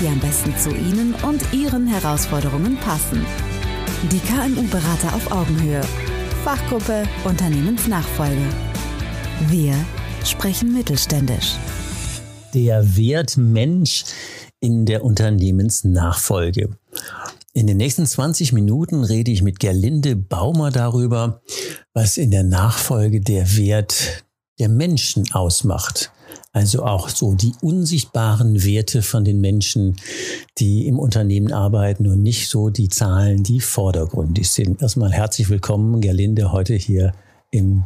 die am besten zu Ihnen und Ihren Herausforderungen passen. Die KMU-Berater auf Augenhöhe. Fachgruppe Unternehmensnachfolge. Wir sprechen mittelständisch. Der Wert Mensch in der Unternehmensnachfolge. In den nächsten 20 Minuten rede ich mit Gerlinde Baumer darüber, was in der Nachfolge der Wert der Menschen ausmacht. Also auch so die unsichtbaren Werte von den Menschen, die im Unternehmen arbeiten und nicht so die Zahlen, die vordergründig sind. Erstmal herzlich willkommen, Gerlinde, heute hier im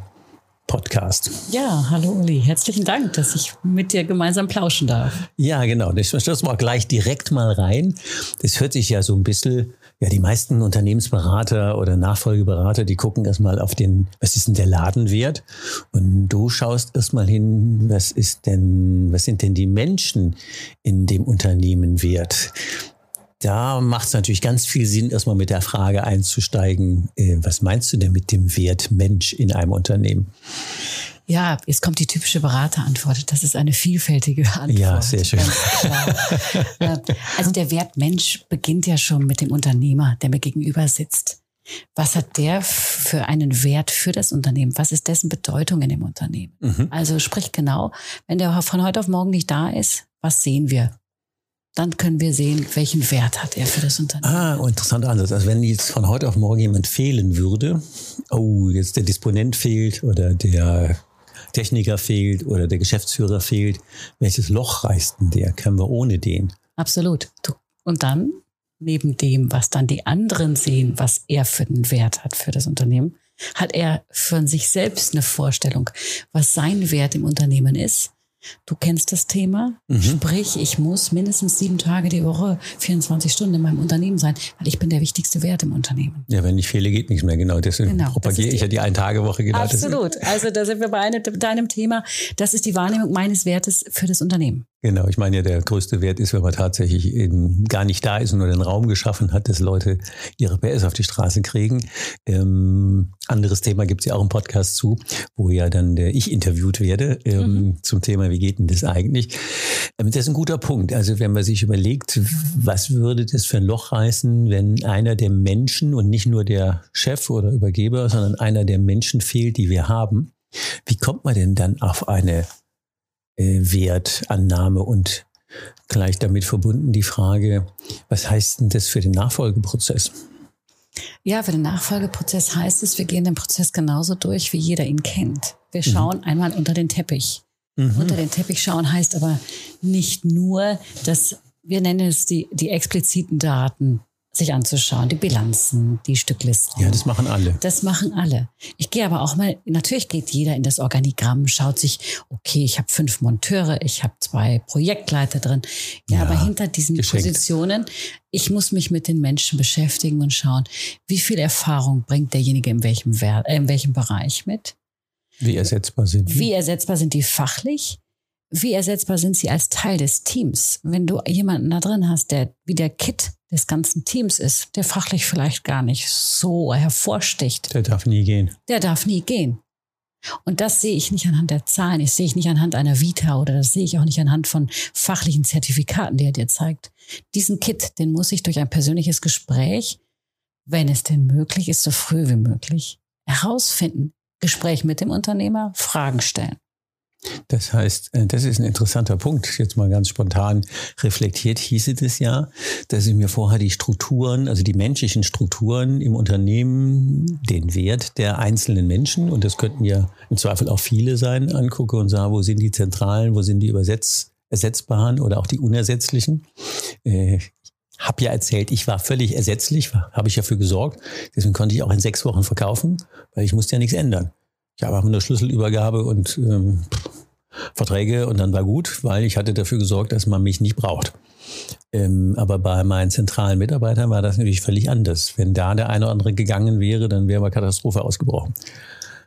Podcast. Ja, hallo Uli, herzlichen Dank, dass ich mit dir gemeinsam plauschen darf. Ja, genau. Das stürzen wir auch gleich direkt mal rein. Das hört sich ja so ein bisschen, ja, die meisten Unternehmensberater oder Nachfolgeberater, die gucken erstmal auf den, was ist denn der Ladenwert? Und du schaust erstmal hin, was ist denn, was sind denn die Menschen in dem Unternehmen wert? Da macht es natürlich ganz viel Sinn, erstmal mit der Frage einzusteigen, äh, was meinst du denn mit dem Wert Mensch in einem Unternehmen? Ja, jetzt kommt die typische Beraterantwort. Das ist eine vielfältige Antwort. Ja, sehr schön. also der Wert Mensch beginnt ja schon mit dem Unternehmer, der mir gegenüber sitzt. Was hat der für einen Wert für das Unternehmen? Was ist dessen Bedeutung in dem Unternehmen? Mhm. Also sprich genau, wenn der von heute auf morgen nicht da ist, was sehen wir? dann können wir sehen, welchen Wert hat er für das Unternehmen. Ah, interessant anders. Also wenn jetzt von heute auf morgen jemand fehlen würde, oh, jetzt der Disponent fehlt oder der Techniker fehlt oder der Geschäftsführer fehlt, welches Loch reißt denn der? Können wir ohne den? Absolut. Und dann, neben dem, was dann die anderen sehen, was er für einen Wert hat für das Unternehmen, hat er von sich selbst eine Vorstellung, was sein Wert im Unternehmen ist Du kennst das Thema. Mhm. Sprich, ich muss mindestens sieben Tage die Woche, 24 Stunden in meinem Unternehmen sein, weil ich bin der wichtigste Wert im Unternehmen. Ja, wenn ich fehle, geht nichts mehr. Genau, deswegen genau, propagiere ich ja die Ein-Tage-Woche. Genau. Absolut. Also da sind wir bei einem, deinem Thema. Das ist die Wahrnehmung meines Wertes für das Unternehmen. Genau, ich meine ja, der größte Wert ist, wenn man tatsächlich in, gar nicht da ist und nur den Raum geschaffen hat, dass Leute ihre PS auf die Straße kriegen. Ähm, anderes Thema gibt es ja auch im Podcast zu, wo ja dann der ich interviewt werde ähm, mhm. zum Thema, wie geht denn das eigentlich? Ähm, das ist ein guter Punkt. Also wenn man sich überlegt, was würde das für ein Loch reißen, wenn einer der Menschen und nicht nur der Chef oder Übergeber, sondern einer der Menschen fehlt, die wir haben, wie kommt man denn dann auf eine äh, Wertannahme und gleich damit verbunden die Frage, was heißt denn das für den Nachfolgeprozess? Ja, für den Nachfolgeprozess heißt es, wir gehen den Prozess genauso durch, wie jeder ihn kennt. Wir mhm. schauen mhm. einmal unter den Teppich. Mhm. Unter den Teppich schauen heißt aber nicht nur, dass wir nennen es die, die expliziten Daten sich anzuschauen, die Bilanzen, die Stücklisten. Ja, das machen alle. Das machen alle. Ich gehe aber auch mal, natürlich geht jeder in das Organigramm, schaut sich, okay, ich habe fünf Monteure, ich habe zwei Projektleiter drin. Ja, ja aber hinter diesen geschenkt. Positionen, ich muss mich mit den Menschen beschäftigen und schauen, wie viel Erfahrung bringt derjenige in welchem, äh, in welchem Bereich mit. Wie ersetzbar sind die? Wie ersetzbar sind die fachlich? Wie ersetzbar sind sie als Teil des Teams? Wenn du jemanden da drin hast, der wie der Kit des ganzen Teams ist, der fachlich vielleicht gar nicht so hervorsticht. Der darf nie gehen. Der darf nie gehen. Und das sehe ich nicht anhand der Zahlen, ich sehe ich nicht anhand einer Vita oder das sehe ich auch nicht anhand von fachlichen Zertifikaten, die er dir zeigt. Diesen Kit, den muss ich durch ein persönliches Gespräch, wenn es denn möglich ist, so früh wie möglich, herausfinden. Gespräch mit dem Unternehmer, Fragen stellen. Das heißt, äh, das ist ein interessanter Punkt. Jetzt mal ganz spontan reflektiert hieße das ja, dass ich mir vorher die Strukturen, also die menschlichen Strukturen im Unternehmen, den Wert der einzelnen Menschen, und das könnten ja im Zweifel auch viele sein, angucke und sage, wo sind die Zentralen, wo sind die übersetz ersetzbaren oder auch die unersetzlichen. Äh, habe ja erzählt, ich war völlig ersetzlich, habe ich dafür gesorgt. Deswegen konnte ich auch in sechs Wochen verkaufen, weil ich musste ja nichts ändern. Ich habe eine Schlüsselübergabe und ähm, Verträge und dann war gut, weil ich hatte dafür gesorgt, dass man mich nicht braucht. Ähm, aber bei meinen zentralen Mitarbeitern war das natürlich völlig anders. Wenn da der eine oder andere gegangen wäre, dann wäre mal Katastrophe ausgebrochen.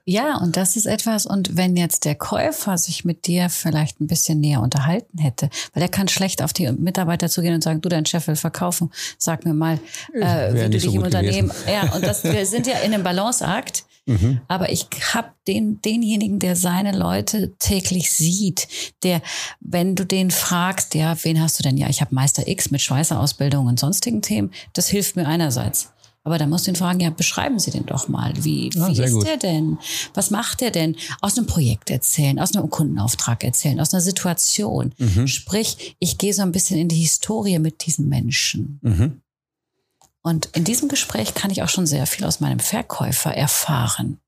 Ja, und das ist etwas, und wenn jetzt der Käufer sich mit dir vielleicht ein bisschen näher unterhalten hätte, weil er kann schlecht auf die Mitarbeiter zugehen und sagen, du, dein Chef will verkaufen, sag mir mal, äh, wie du dich so im Unternehmen. Gewesen. Ja, und das, wir sind ja in einem Balanceakt. Mhm. Aber ich habe den, denjenigen, der seine Leute täglich sieht, der, wenn du den fragst, ja, wen hast du denn? Ja, ich habe Meister X mit Schweißerausbildung und sonstigen Themen. Das hilft mir einerseits. Aber da musst du ihn fragen, ja, beschreiben Sie den doch mal. Wie, ah, wie ist gut. der denn? Was macht der denn? Aus einem Projekt erzählen, aus einem Kundenauftrag erzählen, aus einer Situation. Mhm. Sprich, ich gehe so ein bisschen in die Historie mit diesen Menschen. Mhm. Und in diesem Gespräch kann ich auch schon sehr viel aus meinem Verkäufer erfahren.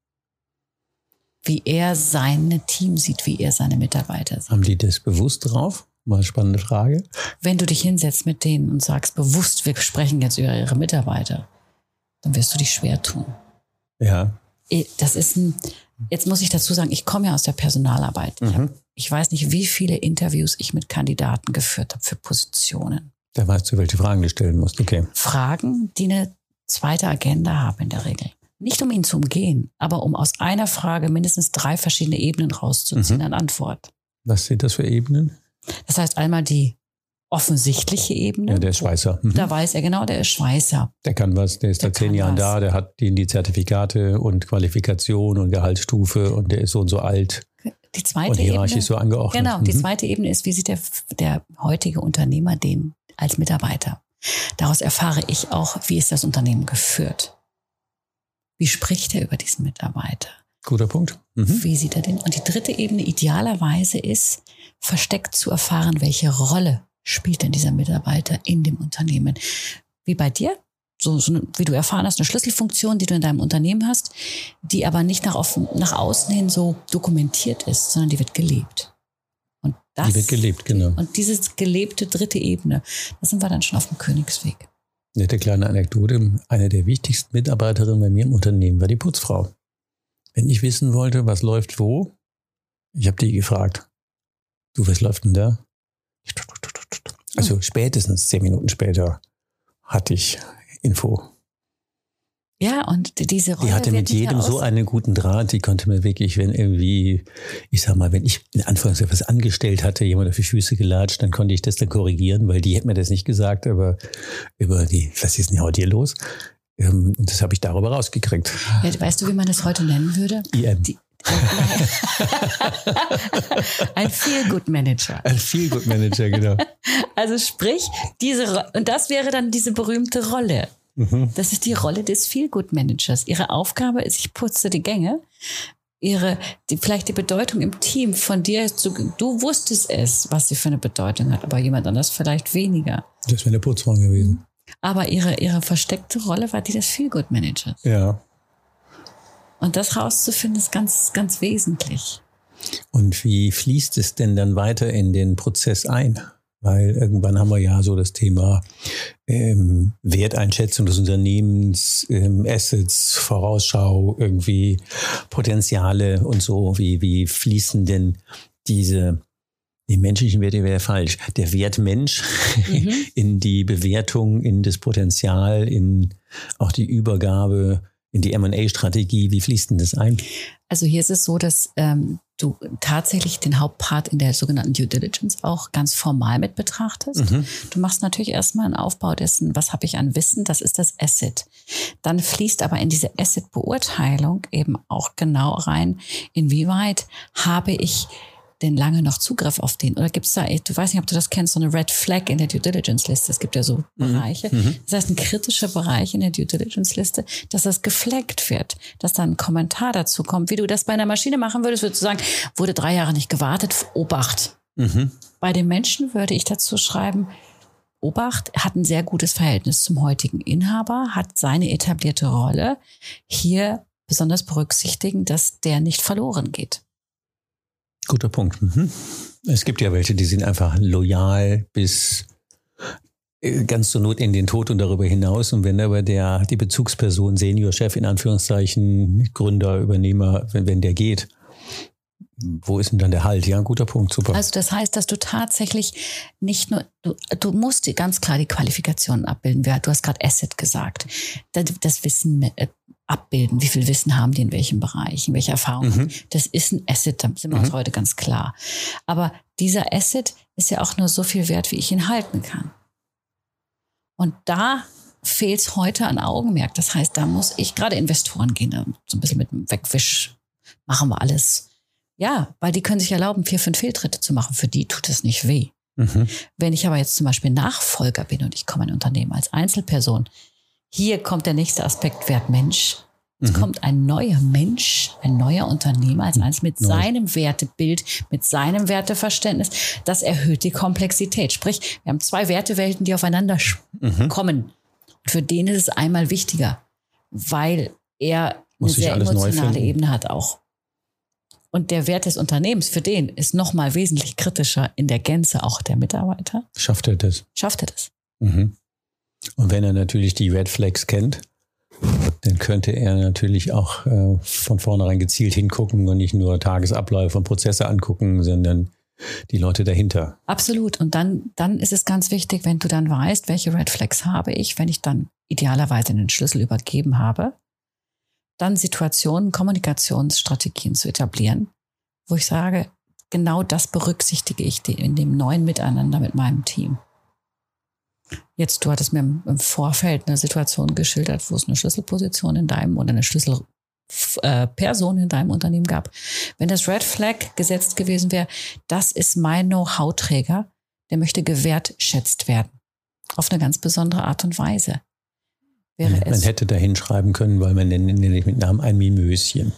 Wie er sein Team sieht, wie er seine Mitarbeiter sieht. Haben die das bewusst drauf? Mal eine spannende Frage. Wenn du dich hinsetzt mit denen und sagst bewusst, wir sprechen jetzt über ihre Mitarbeiter, dann wirst du dich schwer tun. Ja. Das ist ein, jetzt muss ich dazu sagen, ich komme ja aus der Personalarbeit. Mhm. Ich, hab, ich weiß nicht, wie viele Interviews ich mit Kandidaten geführt habe für Positionen. Da weißt du, welche Fragen du stellen musst, okay. Fragen, die eine zweite Agenda haben in der Regel. Nicht um ihn zu umgehen, aber um aus einer Frage mindestens drei verschiedene Ebenen rauszuziehen mhm. an Antwort. Was sind das für Ebenen? Das heißt einmal die offensichtliche Ebene. Ja, der ist Schweißer. Mhm. Da weiß er genau, der ist Schweißer. Der kann was, der ist der seit zehn Jahren was. da, der hat die, die Zertifikate und Qualifikation und Gehaltsstufe und der ist so und so alt. Die zweite und Ebene, so angeordnet. Genau, mhm. die zweite Ebene ist, wie sieht der, der heutige Unternehmer den als Mitarbeiter? Daraus erfahre ich auch, wie ist das Unternehmen geführt? Wie spricht er über diesen Mitarbeiter? Guter Punkt. Mhm. Wie sieht er den? Und die dritte Ebene idealerweise ist, versteckt zu erfahren, welche Rolle spielt denn dieser Mitarbeiter in dem Unternehmen? Wie bei dir? So, so wie du erfahren hast, eine Schlüsselfunktion, die du in deinem Unternehmen hast, die aber nicht nach, offen, nach außen hin so dokumentiert ist, sondern die wird gelebt. Und das, die wird gelebt, genau. Und diese gelebte dritte Ebene, da sind wir dann schon auf dem Königsweg. Nette kleine Anekdote. Eine der wichtigsten Mitarbeiterinnen bei mir im Unternehmen war die Putzfrau. Wenn ich wissen wollte, was läuft wo, ich habe die gefragt. Du, was läuft denn da? Also spätestens zehn Minuten später hatte ich Info. Ja, und diese Rolle. Die hatte mit jedem so einen guten Draht, die konnte mir wirklich, wenn irgendwie, ich sag mal, wenn ich in Anführungszeichen was angestellt hatte, jemand auf die Füße gelatscht, dann konnte ich das dann korrigieren, weil die hätte mir das nicht gesagt, aber über die, was ist denn heute hier los? Ähm, und das habe ich darüber rausgekriegt. Ja, weißt du, wie man das heute nennen würde? IM. Die, ein Feel-Good-Manager. Ein Feel-Good-Manager, genau. Also sprich, diese, und das wäre dann diese berühmte Rolle. Mhm. Das ist die Rolle des Feel-Good-Managers. Ihre Aufgabe ist, ich putze die Gänge. Ihre, die, vielleicht die Bedeutung im Team von dir, zu, du wusstest es, was sie für eine Bedeutung hat, aber jemand anders vielleicht weniger. Das wäre eine Putzfrau gewesen. Aber ihre, ihre versteckte Rolle war die des Feel-Good-Managers. Ja. Und das rauszufinden ist ganz, ganz wesentlich. Und wie fließt es denn dann weiter in den Prozess ein? Weil irgendwann haben wir ja so das Thema ähm, Werteinschätzung des Unternehmens, ähm, Assets, Vorausschau, irgendwie Potenziale und so. Wie, wie fließen denn diese die menschlichen Werte wäre falsch. Der Wert Mensch mhm. in die Bewertung, in das Potenzial, in auch die Übergabe in die M&A-Strategie? Wie fließt denn das ein? Also hier ist es so, dass ähm, du tatsächlich den Hauptpart in der sogenannten Due Diligence auch ganz formal mit betrachtest. Mhm. Du machst natürlich erstmal einen Aufbau dessen, was habe ich an Wissen, das ist das Asset. Dann fließt aber in diese Asset-Beurteilung eben auch genau rein, inwieweit habe ich denn lange noch Zugriff auf den? Oder gibt es da, du weißt nicht, ob du das kennst, so eine Red Flag in der Due Diligence Liste. Es gibt ja so mhm. Bereiche. Mhm. Das heißt, ein kritischer Bereich in der Due Diligence Liste, dass das geflaggt wird, dass da ein Kommentar dazu kommt. Wie du das bei einer Maschine machen würdest, würdest du sagen, wurde drei Jahre nicht gewartet, Obacht. Mhm. Bei den Menschen würde ich dazu schreiben, Obacht hat ein sehr gutes Verhältnis zum heutigen Inhaber, hat seine etablierte Rolle. Hier besonders berücksichtigen, dass der nicht verloren geht. Guter Punkt. Mhm. Es gibt ja welche, die sind einfach loyal bis äh, ganz zur Not in den Tod und darüber hinaus. Und wenn aber der, die Bezugsperson, Seniorchef in Anführungszeichen, Gründer, Übernehmer, wenn, wenn der geht, wo ist denn dann der Halt? Ja, ein guter Punkt, super. Also das heißt, dass du tatsächlich nicht nur, du, du musst ganz klar die Qualifikationen abbilden. Du hast gerade Asset gesagt. Das Wissen äh, abbilden. Wie viel Wissen haben die in welchem Bereich, in welcher Erfahrung? Mhm. Das ist ein Asset, da sind wir uns mhm. heute ganz klar. Aber dieser Asset ist ja auch nur so viel wert, wie ich ihn halten kann. Und da fehlt es heute an Augenmerk. Das heißt, da muss ich gerade Investoren gehen, so ein bisschen mit einem Wegwisch machen wir alles. Ja, weil die können sich erlauben, vier, fünf Fehltritte zu machen. Für die tut es nicht weh. Mhm. Wenn ich aber jetzt zum Beispiel Nachfolger bin und ich komme in ein Unternehmen als Einzelperson, hier kommt der nächste Aspekt, Wert Mensch. Es mhm. kommt ein neuer Mensch, ein neuer Unternehmer als eins mit Neu. seinem Wertebild, mit seinem Werteverständnis. Das erhöht die Komplexität. Sprich, wir haben zwei Wertewelten, die aufeinander mhm. kommen. Für den ist es einmal wichtiger, weil er Muss eine sehr emotionale Ebene hat auch. Und der Wert des Unternehmens für den ist nochmal wesentlich kritischer in der Gänze auch der Mitarbeiter. Schafft er das? Schafft er das. Mhm. Und wenn er natürlich die Red Flags kennt, dann könnte er natürlich auch äh, von vornherein gezielt hingucken und nicht nur Tagesabläufe und Prozesse angucken, sondern die Leute dahinter. Absolut. Und dann, dann ist es ganz wichtig, wenn du dann weißt, welche Red Flags habe ich, wenn ich dann idealerweise den Schlüssel übergeben habe, dann Situationen, Kommunikationsstrategien zu etablieren, wo ich sage, genau das berücksichtige ich in dem neuen Miteinander mit meinem Team. Jetzt, du hattest mir im Vorfeld eine Situation geschildert, wo es eine Schlüsselposition in deinem oder eine Schlüsselperson in deinem Unternehmen gab. Wenn das Red Flag gesetzt gewesen wäre, das ist mein Know-how-Träger, der möchte gewertschätzt werden. Auf eine ganz besondere Art und Weise wäre man, es. Hätte da hinschreiben können, weil man nennt nicht mit Namen ein Mimöschen.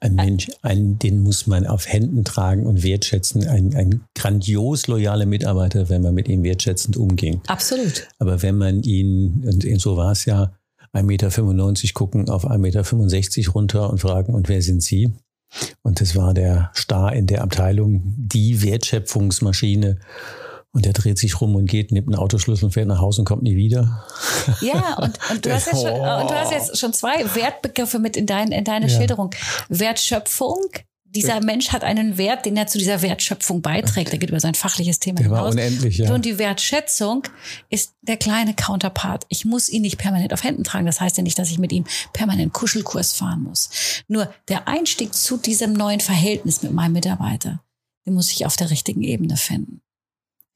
Ein Mensch, ein, den muss man auf Händen tragen und wertschätzen. Ein, ein grandios loyaler Mitarbeiter, wenn man mit ihm wertschätzend umging. Absolut. Aber wenn man ihn, und so war es ja, 1,95 Meter gucken auf 1,65 Meter runter und fragen, und wer sind Sie? Und das war der Star in der Abteilung, die Wertschöpfungsmaschine. Und der dreht sich rum und geht, nimmt einen Autoschlüssel und fährt nach Hause und kommt nie wieder. Ja, und, und, du, hast jetzt schon, und du hast jetzt schon zwei Wertbegriffe mit in, dein, in deine ja. Schilderung. Wertschöpfung. Dieser Mensch hat einen Wert, den er zu dieser Wertschöpfung beiträgt. Er geht über sein fachliches Thema der hinaus. War unendlich, ja. Und die Wertschätzung ist der kleine Counterpart. Ich muss ihn nicht permanent auf Händen tragen. Das heißt ja nicht, dass ich mit ihm permanent Kuschelkurs fahren muss. Nur der Einstieg zu diesem neuen Verhältnis mit meinem Mitarbeiter, den muss ich auf der richtigen Ebene finden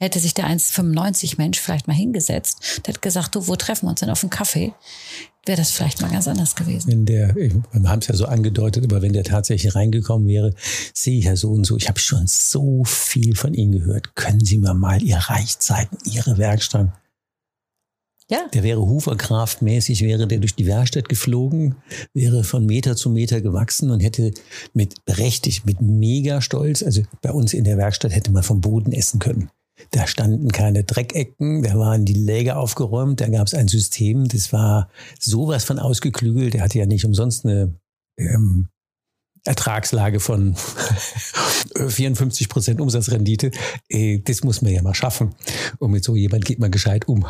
hätte sich der 1,95 Mensch vielleicht mal hingesetzt und hätte gesagt, du, wo treffen wir uns denn auf dem Kaffee? Wäre das vielleicht mal ganz anders gewesen. Wenn der, wir haben es ja so angedeutet, aber wenn der tatsächlich reingekommen wäre, sehe ich ja so und so, ich habe schon so viel von Ihnen gehört. Können Sie mir mal Ihr Reich zeigen, Ihre Werkstatt? Ja. Der wäre Huferkraftmäßig, wäre der durch die Werkstatt geflogen, wäre von Meter zu Meter gewachsen und hätte mit berechtigt, mit mega Stolz, also bei uns in der Werkstatt hätte man vom Boden essen können. Da standen keine Dreckecken, da waren die Läger aufgeräumt, da gab es ein System, das war sowas von ausgeklügelt. Der hatte ja nicht umsonst eine ähm, Ertragslage von 54 Prozent Umsatzrendite. Äh, das muss man ja mal schaffen. Und mit so jemand geht man gescheit um.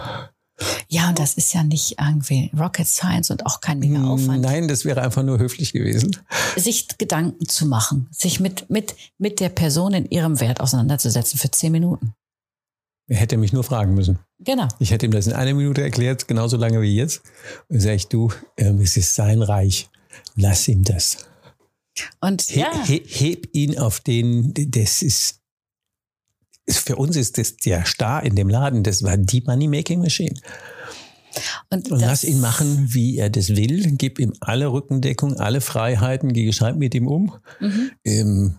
Ja, und das ist ja nicht irgendwie Rocket Science und auch kein mega Aufwand. Nein, das wäre einfach nur höflich gewesen. Sich Gedanken zu machen, sich mit, mit, mit der Person in ihrem Wert auseinanderzusetzen für zehn Minuten. Er hätte mich nur fragen müssen. Genau. Ich hätte ihm das in einer Minute erklärt, genauso lange wie jetzt. Und sage ich, du, ähm, es ist sein Reich. Lass ihm das. Und he, ja. he, heb ihn auf den, das ist, für uns ist das der Star in dem Laden, das war die Money-Making-Machine. Und, und lass ihn machen, wie er das will. Gib ihm alle Rückendeckung, alle Freiheiten, geh gescheit mit ihm um. Mhm. Ähm,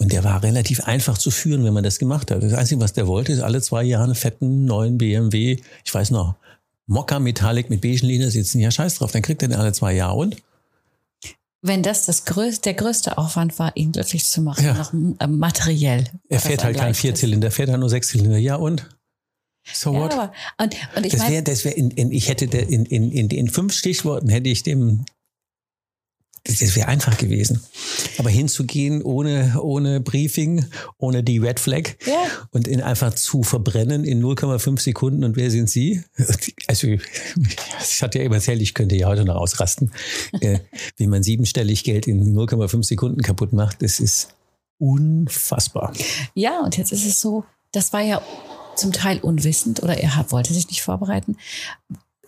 und der war relativ einfach zu führen, wenn man das gemacht hat. Das Einzige, was der wollte, ist alle zwei Jahre einen fetten neuen BMW, ich weiß noch, Mokka Metallic mit beigen Leder sitzen. Ja, scheiß drauf, dann kriegt er den alle zwei Jahre und? Wenn das, das größte, der größte Aufwand war, ihn glücklich zu machen, ja. noch äh, materiell. Er fährt halt kein Vierzylinder, fährt halt nur Sechszylinder. Ja, und? So ja, what? Aber, und, und ich das wäre, das wäre in, in, ich hätte in, in, in, in fünf Stichworten hätte ich dem das wäre einfach gewesen. Aber hinzugehen ohne, ohne Briefing, ohne die Red Flag Ja. und ihn einfach zu verbrennen in 0,5 Sekunden und wer sind Sie? Also, ich hatte ja immer erzählt, ich könnte ja heute noch ausrasten, äh, wie man siebenstellig Geld in 0,5 Sekunden kaputt macht. Das ist unfassbar. Ja, und jetzt ist es so, das war ja zum Teil unwissend oder er wollte sich nicht vorbereiten.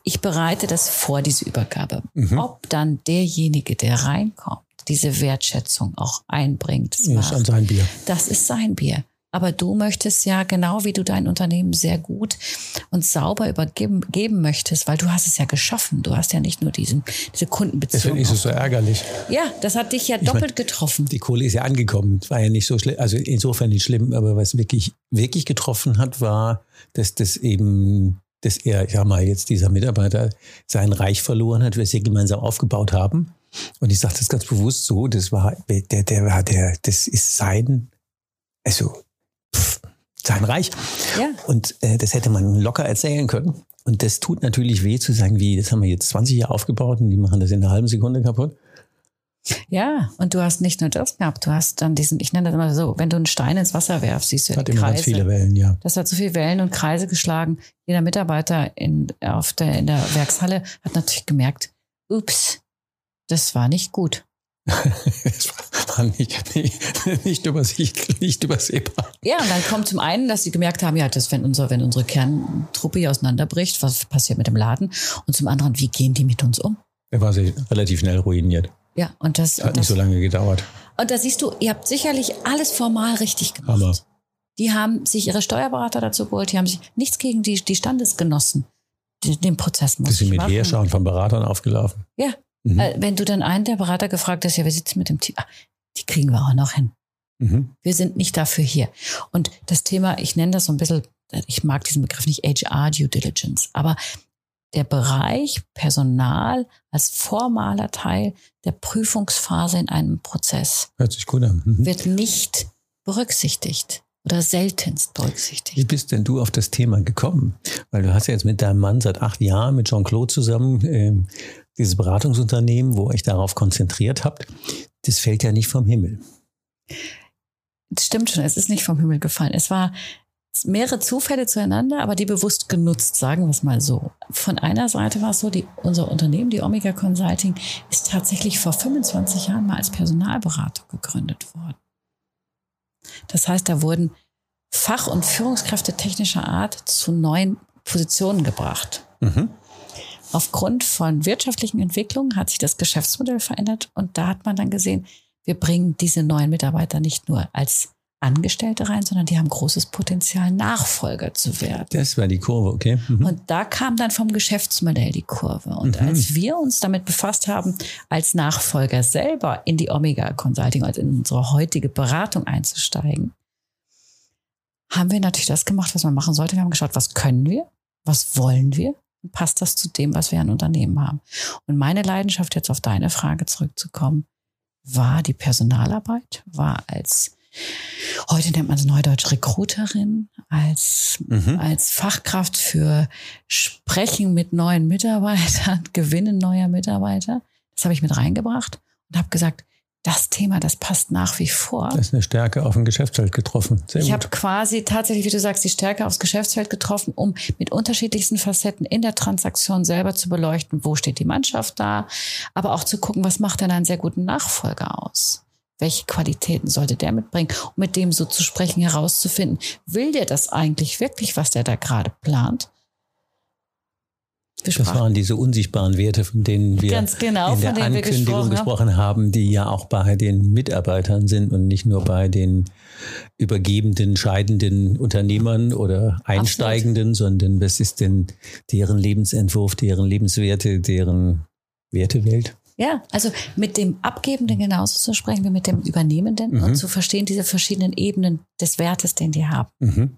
Ich bereite das vor, diese Übergabe. Mhm. Ob dann derjenige, der reinkommt, diese Wertschätzung auch einbringt, das, Das ist macht, an sein Bier. das ist sein Bier. Aber du möchtest ja genau wie du dein Unternehmen sehr gut und sauber übergeben geben möchtest, weil du hast es ja geschaffen. Du hast ja nicht nur diesen, diese Kundenbeziehung. Deswegen ist es so ärgerlich. ja, das hat dich ja doppelt getroffen. Die Kohle ist ja angekommen. Es war ja nicht so schlimm, also insofern nicht schlimm, aber was wirklich, wirklich getroffen hat, war, dass das eben, dass er, ich sag mal, jetzt dieser Mitarbeiter sein Reich verloren hat, was wir gemeinsam aufgebaut haben. Und ich sage das ganz bewusst so, das war, der, der war der, das ist sein, also, pff, sein Reich. Ja. Und äh, das hätte man locker erzählen können. Und das tut natürlich weh zu sagen, wie, das haben wir jetzt 20 Jahre aufgebaut und die machen das in einer halben Sekunde kaputt. Ja, und du hast nicht nur das gehabt, du hast dann diesen, ich nenne das immer so, wenn du einen Stein ins Wasser werfst, siehst du ja Hat die immer Kreise. ganz viele Wellen, ja. Das hat so viele Wellen und Kreise geschlagen. Jeder Mitarbeiter in, auf der, in der Werkshalle hat natürlich gemerkt, ups, das war nicht gut. Es war nicht, nicht, nicht, übersichtlich, nicht übersehbar. Ja, und dann kommt zum einen, dass sie gemerkt haben, ja, das, wenn, unser, wenn unsere Kerntruppe hier auseinanderbricht, was passiert mit dem Laden? Und zum anderen, wie gehen die mit uns um? Er war relativ schnell ruiniert. Ja, und das, Hat und nicht das so lange gedauert. Und da siehst du, ihr habt sicherlich alles formal richtig gemacht. Hammer. Die haben sich ihre Steuerberater dazu geholt, die haben sich nichts gegen die, die Standesgenossen, die, den Prozess muss Bisschen ich mit machen. Heerschauen von Beratern aufgelaufen. Ja, Mhm. äh, wenn du dann einen der Berater gefragt hast, ja, wie sieht's mit dem Team? Ah, die kriegen wir auch noch hin. Mhm. Wir sind nicht dafür hier. Und das Thema, ich nenne das so ein bisschen, ich mag diesen Begriff nicht HR Due Diligence, aber der Bereich Personal als formaler Teil der Prüfungsphase in einem Prozess Hört sich gut an. Mhm. wird nicht berücksichtigt oder seltenst Wie berücksichtigt. bist denn du auf das Thema gekommen? Weil du hast ja jetzt mit deinem Mann seit acht Jahren, mit Jean-Claude zusammen, ähm, dieses Beratungsunternehmen, wo euch darauf konzentriert habt. Das fällt ja nicht vom Himmel. Das stimmt schon, es ist nicht vom Himmel gefallen. Es war mehrere Zufälle zueinander, aber die bewusst genutzt, sagen wir es mal so. Von einer Seite war es so, die, unser Unternehmen, die Omega Consulting, ist tatsächlich vor 25 Jahren mal als Personalberatung gegründet worden. Das heißt, da wurden Fach- und Führungskräfte technischer Art zu neuen Positionen gebracht. Mhm. Aufgrund von wirtschaftlichen Entwicklungen hat sich das Geschäftsmodell verändert und da hat man dann gesehen, wir bringen diese neuen Mitarbeiter nicht nur als Angestellte rein, sondern die haben großes Potenzial, Nachfolger zu werden. Das war die Kurve, okay. Mhm. Und da kam dann vom Geschäftsmodell die Kurve. Und Mhm. als wir uns damit befasst haben, als Nachfolger selber in die Omega Consulting, also in unsere heutige Beratung einzusteigen, haben wir natürlich das gemacht, was man machen sollte. Wir haben geschaut, was können wir, was wollen wir und passt das zu dem, was wir an Unternehmen haben. Und meine Leidenschaft, jetzt auf deine Frage zurückzukommen, war die Personalarbeit, war als Heute nennt man es Neudeutsch Recruiterin, als, Mhm. als Fachkraft für Sprechen mit neuen Mitarbeitern, Gewinnen neuer Mitarbeiter. Das habe ich mit reingebracht und habe gesagt, das Thema, das passt nach wie vor. Das ist eine Stärke auf dem Geschäftsfeld getroffen. Sehr Ich habe quasi tatsächlich, wie du sagst, die Stärke aufs Geschäftsfeld getroffen, um mit unterschiedlichsten Facetten in der Transaktion selber zu beleuchten, wo steht die Mannschaft da, aber auch zu gucken, was macht denn einen sehr guten Nachfolger aus? Welche Qualitäten sollte der mitbringen? Um mit dem so zu sprechen, herauszufinden, will der das eigentlich wirklich, was der da gerade plant? Wir Das waren diese unsichtbaren Werte, von denen wir Ganz genau, in der denen wir Ankündigung gesprochen haben. gesprochen haben, die ja auch bei den Mitarbeitern sind und nicht nur bei den übergebenden, scheidenden Unternehmern oder Einsteigenden, sondern was ist denn deren Lebensentwurf, deren Lebenswerte, deren Wertewelt? Ja, also mit dem Abgebenden genauso zu sprechen wie mit dem Übernehmenden Mhm. und zu verstehen diese verschiedenen Ebenen des Wertes, den die haben. Mhm.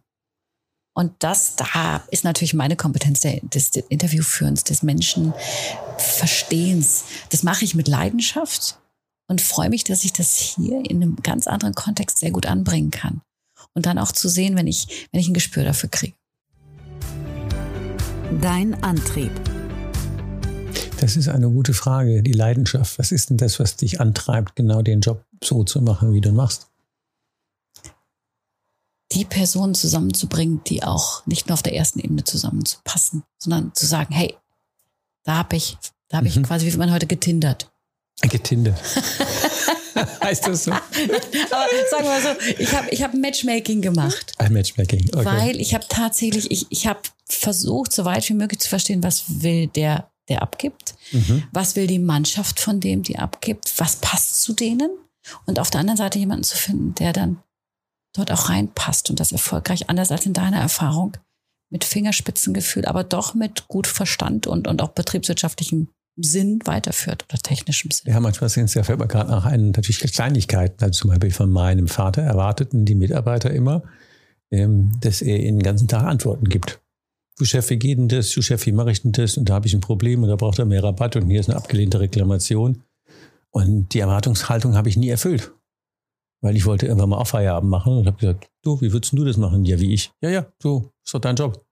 Und das, da ist natürlich meine Kompetenz der, des Interviewführens, des Menschenverstehens. Das mache ich mit Leidenschaft und freue mich, dass ich das hier in einem ganz anderen Kontext sehr gut anbringen kann. Und dann auch zu sehen, wenn ich, wenn ich ein Gespür dafür kriege. Dein Antrieb. Das ist eine gute Frage. Die Leidenschaft. Was ist denn das, was dich antreibt, genau den Job so zu machen, wie du ihn machst? Die Personen zusammenzubringen, die auch nicht nur auf der ersten Ebene zusammenzupassen, sondern zu sagen, hey, da habe ich, da habe mhm. ich quasi, wie man heute getindert. Getindert. heißt das so? Aber sagen wir mal so, ich habe ich hab Matchmaking gemacht. Ein Matchmaking, okay. Weil ich habe tatsächlich, ich, ich habe versucht, so weit wie möglich zu verstehen, was will der, der abgibt, mhm. was will die Mannschaft von dem, die abgibt, was passt zu denen und auf der anderen Seite jemanden zu finden, der dann dort auch reinpasst und das erfolgreich, anders als in deiner Erfahrung, mit Fingerspitzengefühl, aber doch mit gut Verstand und, und auch betriebswirtschaftlichem Sinn weiterführt oder technischem Sinn. Ja, manchmal sind es ja, fällt mir gerade nach ein, natürlich Kleinigkeiten. Also zum Beispiel von meinem Vater erwarteten die Mitarbeiter immer, ähm, dass er ihnen den ganzen Tag Antworten gibt. Du Chef, wie geht denn das? Du Chef, wie mache ich denn das? Und da habe ich ein Problem und da braucht er mehr Rabatt und hier ist eine abgelehnte Reklamation. Und die Erwartungshaltung habe ich nie erfüllt. Weil ich wollte irgendwann mal auch Feierabend machen und habe gesagt, du, wie würdest du das machen? Ja, wie ich. Ja, ja, du, ist doch dein Job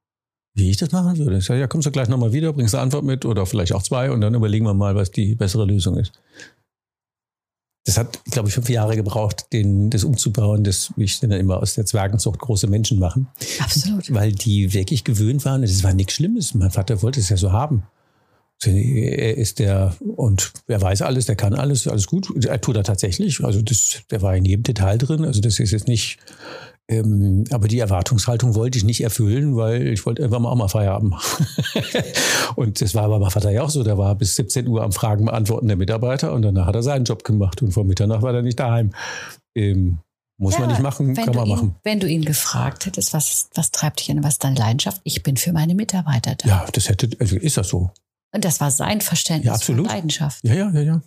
wie ich das machen würde. Ich sage, ja, kommst du gleich nochmal wieder, bringst eine Antwort mit oder vielleicht auch zwei und dann überlegen wir mal, was die bessere Lösung ist. Das hat, glaube ich, fünf Jahre gebraucht, den, das umzubauen, das, wie ich dann immer aus der Zwergenzucht große Menschen machen. Absolut. Weil die wirklich gewöhnt waren, es war nichts Schlimmes. Mein Vater wollte es ja so haben. Er ist der, und er weiß alles, der kann alles, alles gut. Er tut er tatsächlich. Also das, der war in jedem Detail drin. Also das ist jetzt nicht, ähm, aber die Erwartungshaltung wollte ich nicht erfüllen, weil ich wollte irgendwann mal auch mal Feierabend machen. und das war aber bei Vater ja auch so. Der war bis 17 Uhr am Fragen beantworten der Mitarbeiter und danach hat er seinen Job gemacht und vor Mitternacht war er nicht daheim. Ähm, muss ja, man nicht machen, kann man ihn, machen. Wenn du ihn gefragt hättest, was, was treibt dich an, was ist deine Leidenschaft? Ich bin für meine Mitarbeiter da. Ja, das hätte, also ist das so. Und das war sein Verständnis ja, absolut. von Leidenschaft. Ja, ja, ja, ja.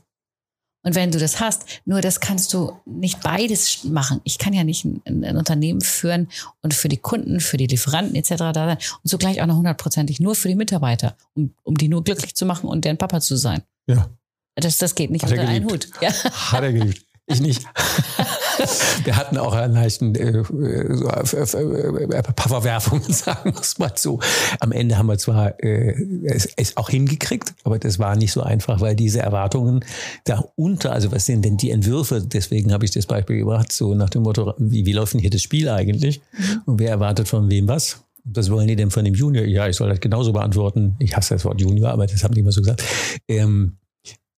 Und wenn du das hast, nur das kannst du nicht beides machen. Ich kann ja nicht ein, ein Unternehmen führen und für die Kunden, für die Lieferanten etc. da sein und zugleich auch noch hundertprozentig nur für die Mitarbeiter, um, um die nur glücklich zu machen und deren Papa zu sein. Ja. Das, das geht nicht Hat unter einen Hut. Ja. Hat er geliebt. Ich nicht. Wir hatten auch einen leichten äh, äh, äh, Pufferwerfung, sagen wir es mal so. Am Ende haben wir zwar äh, es, es auch hingekriegt, aber das war nicht so einfach, weil diese Erwartungen darunter, also was sind denn die Entwürfe, deswegen habe ich das Beispiel gebracht, so nach dem Motto, wie, wie läuft denn hier das Spiel eigentlich? Mhm. Und wer erwartet von wem was? Was wollen die denn von dem Junior? Ja, ich soll das genauso beantworten. Ich hasse das Wort Junior, aber das haben die immer so gesagt. Ähm,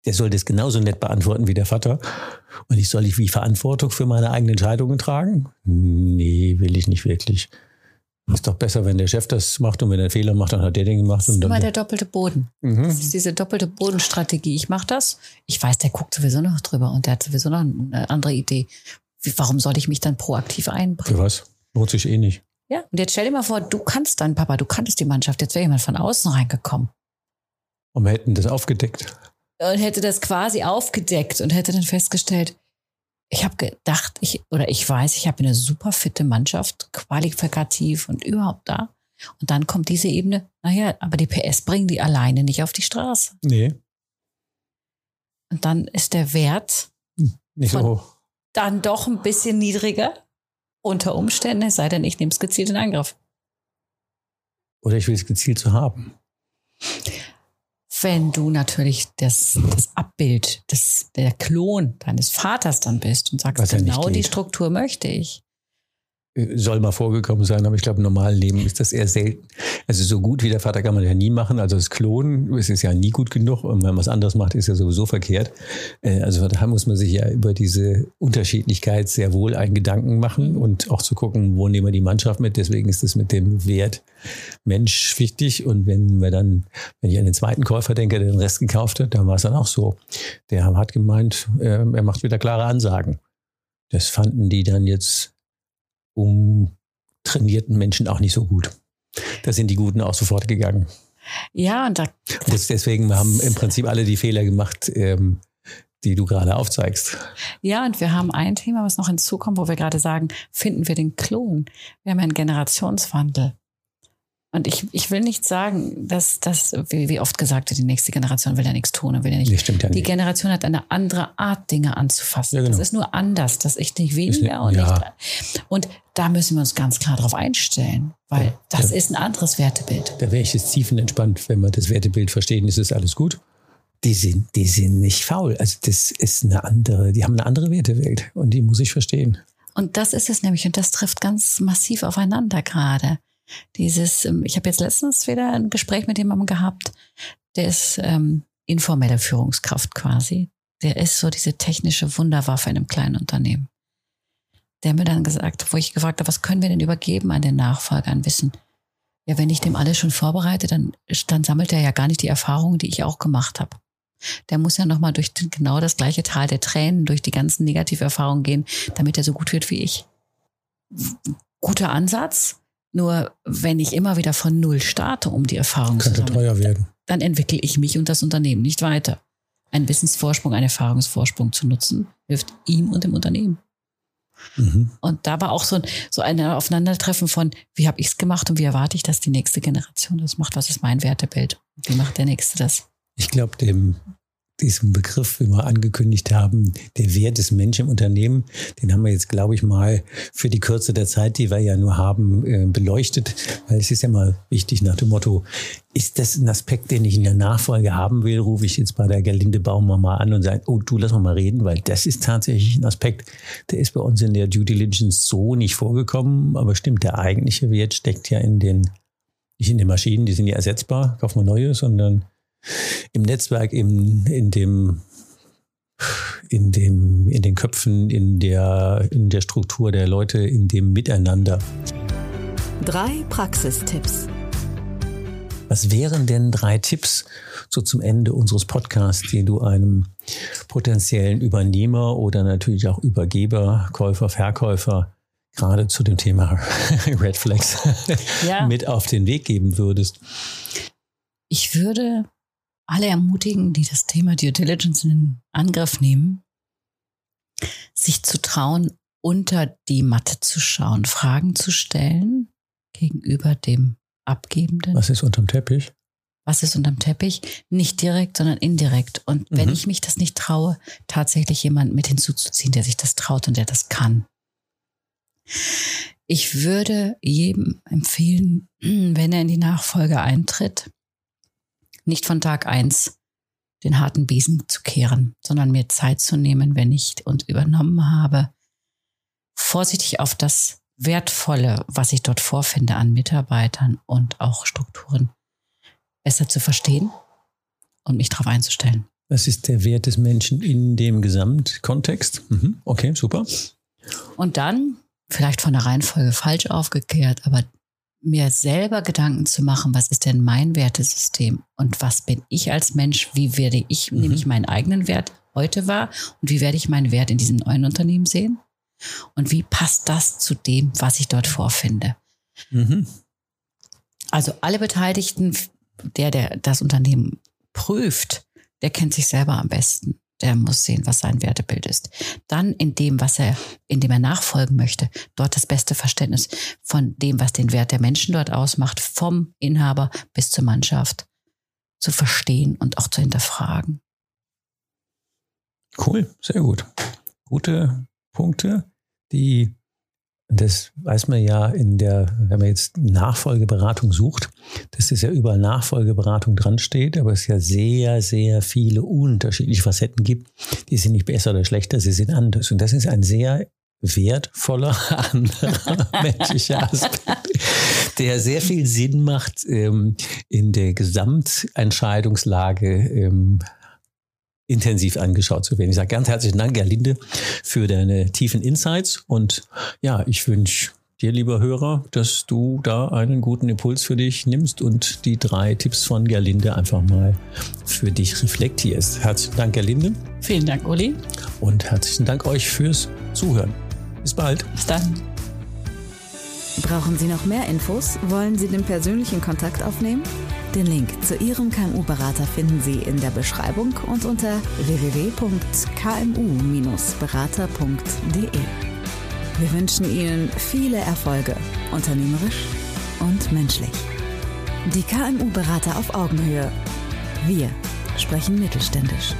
der soll das genauso nett beantworten wie der Vater. Und ich soll ich wie Verantwortung für meine eigenen Entscheidungen tragen? Nee, will ich nicht wirklich. Ist doch besser, wenn der Chef das macht und wenn er einen Fehler macht, dann hat der den gemacht. Das ist immer der doppelte Boden. Mhm. Das ist diese doppelte Bodenstrategie. Ich mache das. Ich weiß, der guckt sowieso noch drüber und der hat sowieso noch eine andere Idee. Warum soll ich mich dann proaktiv einbringen? Für was? Lohnt sich eh nicht. Ja, und jetzt stell dir mal vor, du kannst deinen Papa, du kanntest die Mannschaft, jetzt wäre jemand von außen reingekommen. Und wir hätten das aufgedeckt und hätte das quasi aufgedeckt und hätte dann festgestellt, ich habe gedacht, ich oder ich weiß, ich habe eine super fitte Mannschaft, qualifikativ und überhaupt da. Und dann kommt diese Ebene, naja, aber die PS bringen die alleine nicht auf die Straße. Nee. Und dann ist der Wert hm, nicht so hoch. Dann doch ein bisschen niedriger unter Umständen, es sei denn, ich nehme es gezielt in Angriff. Oder ich will es gezielt zu haben wenn du natürlich das, das Abbild, das, der Klon deines Vaters dann bist und sagst, genau die Struktur möchte ich soll mal vorgekommen sein, aber ich glaube, im normalen Leben ist das eher selten. Also so gut wie der Vater kann man ja nie machen. Also das Klonen es ist ja nie gut genug und wenn man was anderes macht, ist ja sowieso verkehrt. Äh, also da muss man sich ja über diese Unterschiedlichkeit sehr wohl einen Gedanken machen und auch zu gucken, wo nehmen wir die Mannschaft mit. Deswegen ist es mit dem Wert Mensch wichtig. Und wenn wir dann, wenn ich an den zweiten Käufer denke, der den Rest gekauft hat, dann war es dann auch so. Der hat gemeint, äh, er macht wieder klare Ansagen. Das fanden die dann jetzt umtrainierten Menschen auch nicht so gut. Da sind die Guten auch sofort gegangen. Ja, und da. Das, deswegen haben im Prinzip alle die Fehler gemacht, ähm, die du gerade aufzeigst. Ja, und wir haben ein Thema, was noch hinzukommt, wo wir gerade sagen, finden wir den Klon. Wir haben einen Generationswandel. Und ich, ich will nicht sagen, dass das, wie, wie oft gesagt wird, die nächste Generation will ja nichts tun und will ja nicht. Das stimmt ja nicht. Die Generation hat eine andere Art, Dinge anzufassen. Ja, genau. Das ist nur anders. Das ist nicht weniger und ja. nicht. Und da müssen wir uns ganz klar darauf einstellen, weil ja, das ist ein anderes Wertebild. Da wäre ich jetzt tiefenentspannt, wenn wir das Wertebild verstehen, ist es alles gut. die sind, die sind nicht faul. Also das ist eine andere, die haben eine andere Wertewelt und die muss ich verstehen. Und das ist es nämlich, und das trifft ganz massiv aufeinander gerade. Dieses, ähm, ich habe jetzt letztens wieder ein Gespräch mit jemandem gehabt, der ist ähm, informelle Führungskraft quasi. Der ist so diese technische Wunderwaffe in einem kleinen Unternehmen. Der hat mir dann gesagt, wo ich gefragt habe, was können wir denn übergeben an den Nachfolger an Wissen? Ja, wenn ich dem alles schon vorbereite, dann, dann sammelt er ja gar nicht die Erfahrungen, die ich auch gemacht habe. Der muss ja nochmal durch genau das gleiche Tal der Tränen, durch die ganzen Negativerfahrungen gehen, damit er so gut wird wie ich. Guter Ansatz, nur wenn ich immer wieder von Null starte, um die Erfahrung Könnte zu sammeln, teuer werden. dann entwickle ich mich und das Unternehmen nicht weiter. Ein Wissensvorsprung, ein Erfahrungsvorsprung zu nutzen, hilft ihm und dem Unternehmen. Mhm. Und da war auch so ein, so ein Aufeinandertreffen von, wie habe ich es gemacht und wie erwarte ich, dass die nächste Generation das macht? Was ist mein Wertebild? Wie macht der Nächste das? Ich glaube, dem diesen Begriff, wie wir angekündigt haben, der Wert des Menschen im Unternehmen, den haben wir jetzt, glaube ich, mal für die Kürze der Zeit, die wir ja nur haben, äh, beleuchtet. Weil es ist ja mal wichtig nach dem Motto, ist das ein Aspekt, den ich in der Nachfolge haben will, rufe ich jetzt bei der Gerlinde Baumer mal an und sage, oh du, lass mal mal reden, weil das ist tatsächlich ein Aspekt, der ist bei uns in der Due Diligence so nicht vorgekommen, aber stimmt, der eigentliche Wert steckt ja in den, nicht in den Maschinen, die sind ja ersetzbar, kaufen wir neue, sondern im Netzwerk, im, in dem in dem, in den Köpfen, in der, in der Struktur der Leute, in dem Miteinander. Drei Praxistipps. Was wären denn drei Tipps so zum Ende unseres Podcasts, die du einem potenziellen Übernehmer oder natürlich auch Übergeber, Käufer, Verkäufer gerade zu dem Thema Red Flags ja. mit auf den Weg geben würdest? Ich würde alle ermutigen, die das Thema Due Diligence in Angriff nehmen, sich zu trauen, unter die Matte zu schauen, Fragen zu stellen gegenüber dem Abgebenden. Was ist unterm Teppich? Was ist unterm Teppich? Nicht direkt, sondern indirekt. Und wenn mhm. ich mich das nicht traue, tatsächlich jemanden mit hinzuzuziehen, der sich das traut und der das kann. Ich würde jedem empfehlen, wenn er in die Nachfolge eintritt, nicht von Tag eins den harten Besen zu kehren, sondern mir Zeit zu nehmen, wenn ich und übernommen habe, vorsichtig auf das Wertvolle, was ich dort vorfinde an Mitarbeitern und auch Strukturen, besser zu verstehen und mich darauf einzustellen. Was ist der Wert des Menschen in dem Gesamtkontext? Mhm. Okay, super. Und dann, vielleicht von der Reihenfolge falsch aufgekehrt, aber mir selber Gedanken zu machen, was ist denn mein Wertesystem und was bin ich als Mensch, wie werde ich, mhm. nehme ich meinen eigenen Wert heute wahr und wie werde ich meinen Wert in diesem neuen Unternehmen sehen und wie passt das zu dem, was ich dort vorfinde. Mhm. Also alle Beteiligten, der, der das Unternehmen prüft, der kennt sich selber am besten der muss sehen, was sein Wertebild ist. Dann in dem, was er, in dem er nachfolgen möchte, dort das beste Verständnis von dem, was den Wert der Menschen dort ausmacht, vom Inhaber bis zur Mannschaft zu verstehen und auch zu hinterfragen. Cool, sehr gut. Gute Punkte, die das weiß man ja in der, wenn man jetzt Nachfolgeberatung sucht, dass es ja überall Nachfolgeberatung dran steht, aber es ja sehr, sehr viele unterschiedliche Facetten gibt. Die sind nicht besser oder schlechter, sie sind anders. Und das ist ein sehr wertvoller anderer menschlicher Aspekt, der sehr viel Sinn macht ähm, in der Gesamtentscheidungslage ähm, intensiv angeschaut zu werden. Ich sage ganz herzlichen Dank, Gerlinde, für deine tiefen Insights und ja, ich wünsche dir, lieber Hörer, dass du da einen guten Impuls für dich nimmst und die drei Tipps von Gerlinde einfach mal für dich reflektierst. Herzlichen Dank, Gerlinde. Vielen Dank, Uli. Und herzlichen Dank euch fürs Zuhören. Bis bald. Bis dann. Brauchen Sie noch mehr Infos? Wollen Sie den persönlichen Kontakt aufnehmen? Den Link zu Ihrem KMU-Berater finden Sie in der Beschreibung und unter www.kmu-berater.de. Wir wünschen Ihnen viele Erfolge, unternehmerisch und menschlich. Die KMU-Berater auf Augenhöhe. Wir sprechen mittelständisch.